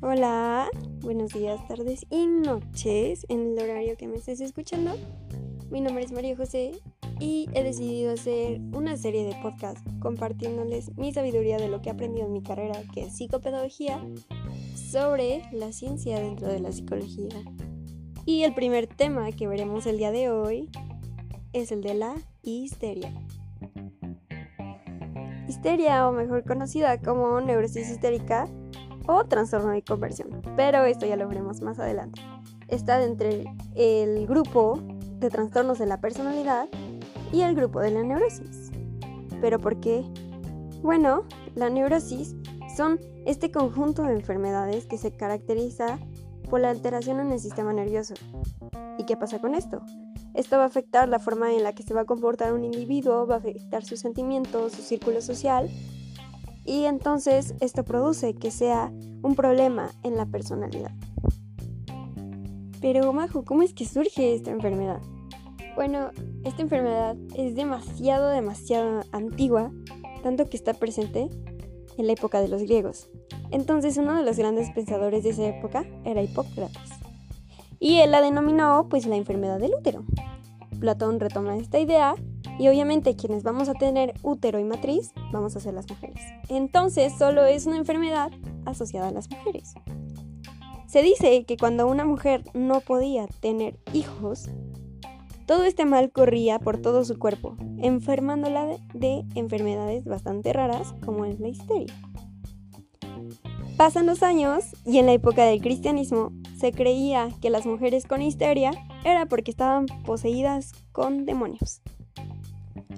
Hola, buenos días, tardes y noches en el horario que me estés escuchando. Mi nombre es María José y he decidido hacer una serie de podcasts compartiéndoles mi sabiduría de lo que he aprendido en mi carrera, que es psicopedagogía, sobre la ciencia dentro de la psicología. Y el primer tema que veremos el día de hoy es el de la histeria. Histeria, o mejor conocida como neurosis histérica o trastorno de conversión, pero esto ya lo veremos más adelante. Está entre el grupo de trastornos de la personalidad y el grupo de la neurosis. ¿Pero por qué? Bueno, la neurosis son este conjunto de enfermedades que se caracteriza por la alteración en el sistema nervioso. ¿Y qué pasa con esto? Esto va a afectar la forma en la que se va a comportar un individuo, va a afectar sus sentimientos, su círculo social, y entonces esto produce que sea un problema en la personalidad. Pero, Majo, ¿cómo es que surge esta enfermedad? Bueno, esta enfermedad es demasiado, demasiado antigua, tanto que está presente en la época de los griegos. Entonces uno de los grandes pensadores de esa época era Hipócrates. Y él la denominó pues la enfermedad del útero. Platón retoma esta idea y obviamente quienes vamos a tener útero y matriz vamos a ser las mujeres. Entonces solo es una enfermedad asociada a las mujeres. Se dice que cuando una mujer no podía tener hijos, todo este mal corría por todo su cuerpo, enfermándola de, enfermedades bastante raras como es la histeria. Pasan los años y en la época del cristianismo se creía que las mujeres con histeria era porque estaban poseídas con demonios.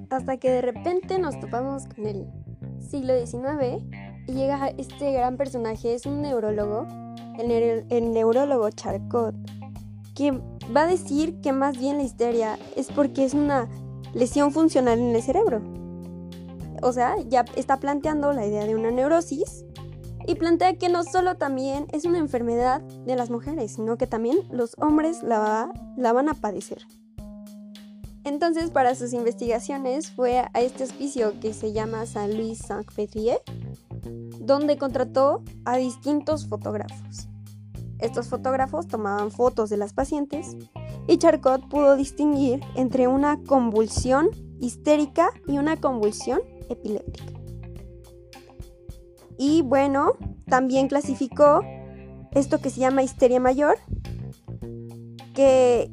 Hasta que de repente nos topamos con el siglo XIX y llega este gran personaje, es un neurólogo, el, el neurólogo Charcot, que va a decir que más bien la histeria es porque es una lesión funcional en el cerebro. O sea, ya está planteando la idea de una neurosis y plantea que no solo también es una enfermedad de las mujeres, sino que también los hombres la, van a padecer. Entonces, para sus investigaciones fue a este hospicio que se llama San Luis Saint-Pétrier, donde contrató a distintos fotógrafos. Estos fotógrafos tomaban fotos de las pacientes y Charcot pudo distinguir entre una convulsión histérica y una convulsión epiléptica. Y bueno, también clasificó esto que se llama histeria mayor, que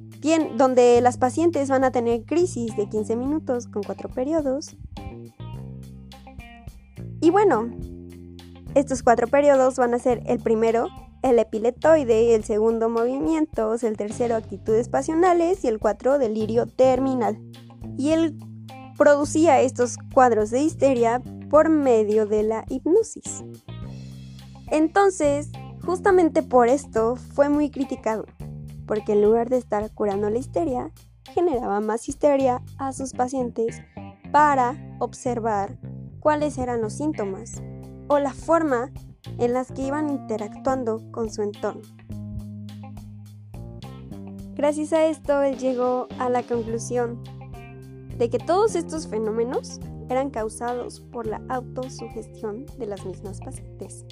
donde las pacientes van a tener crisis de 15 minutos con cuatro periodos. Y bueno, estos cuatro periodos van a ser el primero el epiletoide, el segundo movimientos, el tercero actitudes pasionales y el cuatro delirio terminal. Y él producía estos cuadros de histeria por medio de la hipnosis. Entonces, justamente por esto fue muy criticado, porque en lugar de estar curando la histeria, generaba más histeria a sus pacientes para observar cuáles eran los síntomas o la forma en las que iban interactuando con su entorno. Gracias a esto, él llegó a la conclusión de que todos estos fenómenos eran causados por la autosugestión de las mismas pacientes.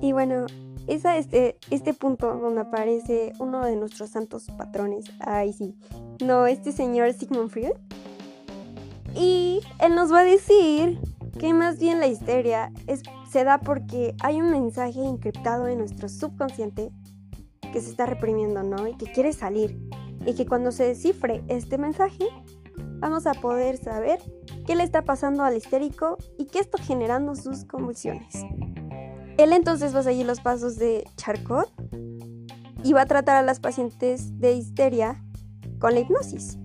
Y bueno, es a este, este punto donde aparece uno de nuestros santos patrones. Ay, sí. No, este señor Sigmund Freud. Y él nos va a decir que más bien la histeria es se da porque hay un mensaje encriptado en nuestro subconsciente que se está reprimiendo, ¿no? Y que quiere salir. Y que cuando se descifre este mensaje, vamos a poder saber qué le está pasando al histérico y qué está generando sus convulsiones. Él entonces va a seguir los pasos de Charcot y va a tratar a las pacientes de histeria con la hipnosis.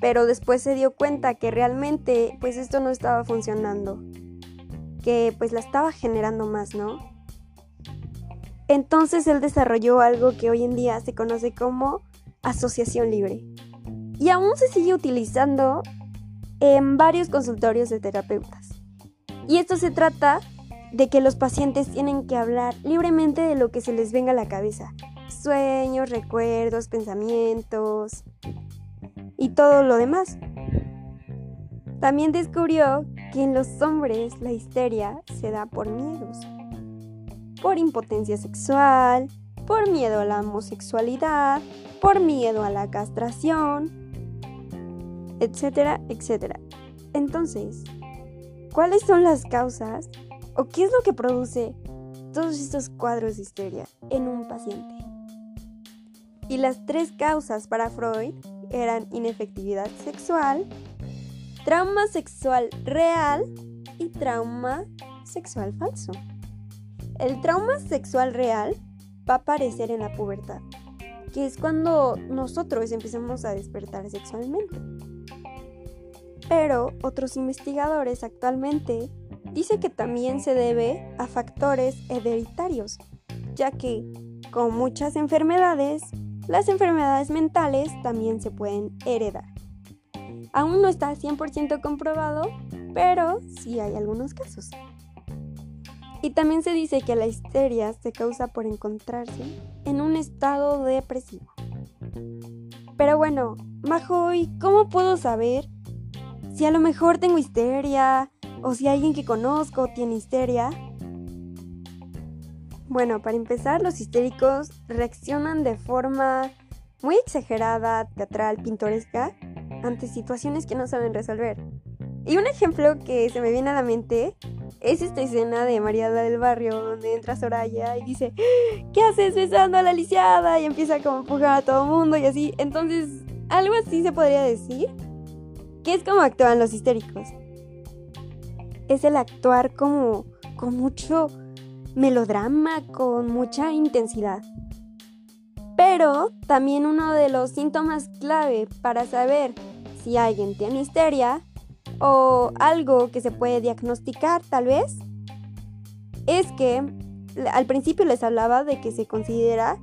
Pero después se dio cuenta que realmente pues esto no estaba funcionando que pues la estaba generando más, ¿no? Entonces él desarrolló algo que hoy en día se conoce como asociación libre. Y aún se sigue utilizando en varios consultorios de terapeutas. Y esto se trata de que los pacientes tienen que hablar libremente de lo que se les venga a la cabeza. sueños, recuerdos, pensamientos y todo lo demás. También descubrió que en los hombres la histeria se da por miedos, por impotencia sexual, por miedo a la homosexualidad, por miedo a la castración, etcétera, etcétera. Entonces, ¿cuáles son las causas o qué es lo que produce todos estos cuadros de histeria en un paciente? Y las tres causas para Freud eran inefectividad sexual, trauma sexual real y trauma sexual falso. El trauma sexual real va a aparecer en la pubertad, que es cuando nosotros empezamos a despertar sexualmente. Pero otros investigadores actualmente dicen que también se debe a factores hereditarios, ya que, con muchas enfermedades, las enfermedades mentales también se pueden heredar. Aún no está 100% comprobado, pero sí hay algunos casos. Y también se dice que la histeria se causa por encontrarse en un estado depresivo. Pero bueno, Majo, ¿y cómo puedo saber si a lo mejor tengo histeria o si alguien que conozco tiene histeria? Bueno, para empezar, los histéricos reaccionan de forma muy exagerada, teatral, pintoresca, ante situaciones que no saben resolver. Y un ejemplo que se me viene a la mente es esta escena de María del Barrio donde entra Soraya y dice, ¿qué haces besando a la lisiada? Y empieza a empujar a todo el mundo y así. Entonces, algo así se podría decir, que es como actúan los histéricos. Es el actuar como con mucho melodrama, con mucha intensidad. Pero también uno de los síntomas clave para saber si alguien tiene histeria o algo que se puede diagnosticar tal vez, es que al principio les hablaba de que se considera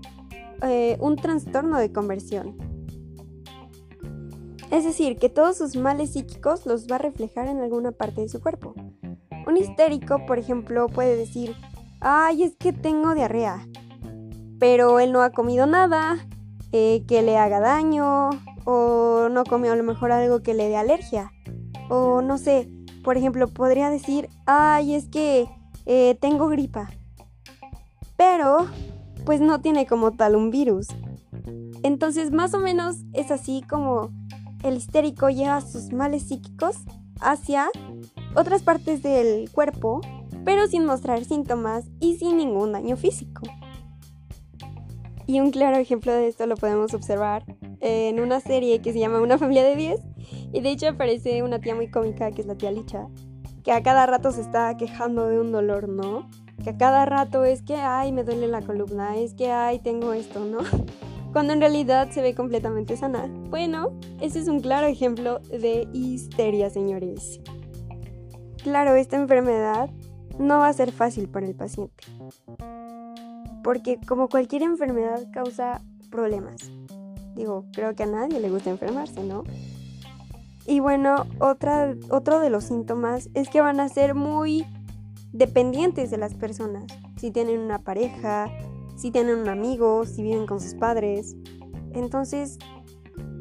eh, un trastorno de conversión. Es decir, que todos sus males psíquicos los va a reflejar en alguna parte de su cuerpo. Un histérico, por ejemplo, puede decir, ay, es que tengo diarrea, pero él no ha comido nada eh, que le haga daño o no comió a lo mejor algo que le dé alergia. O no sé, por ejemplo, podría decir, ay, es que eh, tengo gripa. Pero, pues no tiene como tal un virus. Entonces, más o menos es así como el histérico lleva sus males psíquicos hacia otras partes del cuerpo, pero sin mostrar síntomas y sin ningún daño físico. Y un claro ejemplo de esto lo podemos observar en una serie que se llama Una familia de 10 y de hecho aparece una tía muy cómica que es la tía Licha, que a cada rato se está quejando de un dolor, ¿no? Que a cada rato es que, ay, me duele la columna, es que, ay, tengo esto, ¿no? Cuando en realidad se ve completamente sana. Bueno, ese es un claro ejemplo de histeria, señores. Claro, esta enfermedad no va a ser fácil para el paciente. Porque como cualquier enfermedad causa problemas. Digo, creo que a nadie le gusta enfermarse, ¿no? Y bueno, otra, otro de los síntomas es que van a ser muy dependientes de las personas. Si tienen una pareja, si tienen un amigo, si viven con sus padres. Entonces,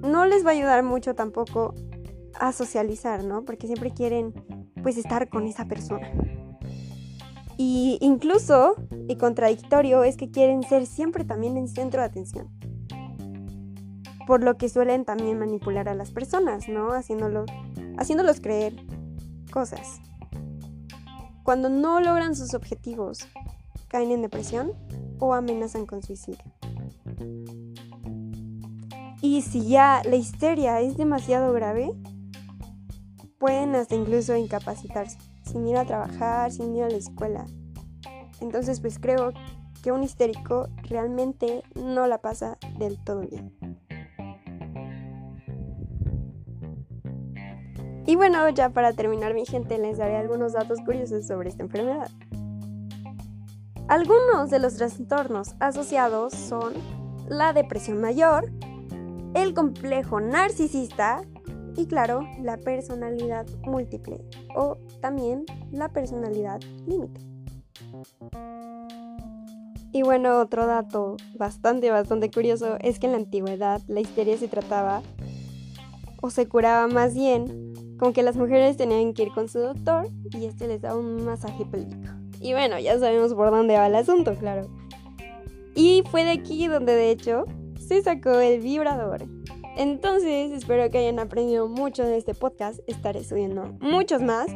no les va a ayudar mucho tampoco a socializar, ¿no? Porque siempre quieren pues estar con esa persona. Y incluso, y contradictorio, es que quieren ser siempre también el centro de atención por lo que suelen también manipular a las personas, ¿no? Haciéndolo, haciéndolos creer cosas. Cuando no logran sus objetivos, caen en depresión o amenazan con suicidio. Y si ya la histeria es demasiado grave, pueden hasta incluso incapacitarse, sin ir a trabajar, sin ir a la escuela. Entonces pues creo que un histérico realmente no la pasa del todo bien. Y bueno, ya para terminar mi gente les daré algunos datos curiosos sobre esta enfermedad. Algunos de los trastornos asociados son la depresión mayor, el complejo narcisista y claro, la personalidad múltiple o también la personalidad límite. Y bueno, otro dato bastante, bastante curioso es que en la antigüedad la histeria se trataba o se curaba más bien con que las mujeres tenían que ir con su doctor y este les daba un masaje pélvico. Y bueno, ya sabemos por dónde va el asunto, claro. Y fue de aquí donde de hecho se sacó el vibrador. Entonces, espero que hayan aprendido mucho de este podcast. Estaré subiendo muchos más.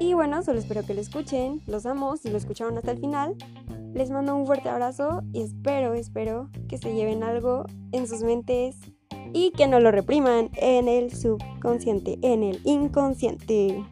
Y bueno, solo espero que lo escuchen. Los amo. Si lo escucharon hasta el final, les mando un fuerte abrazo y espero, espero que se lleven algo en sus mentes y que no lo repriman en el subconsciente, en el inconsciente.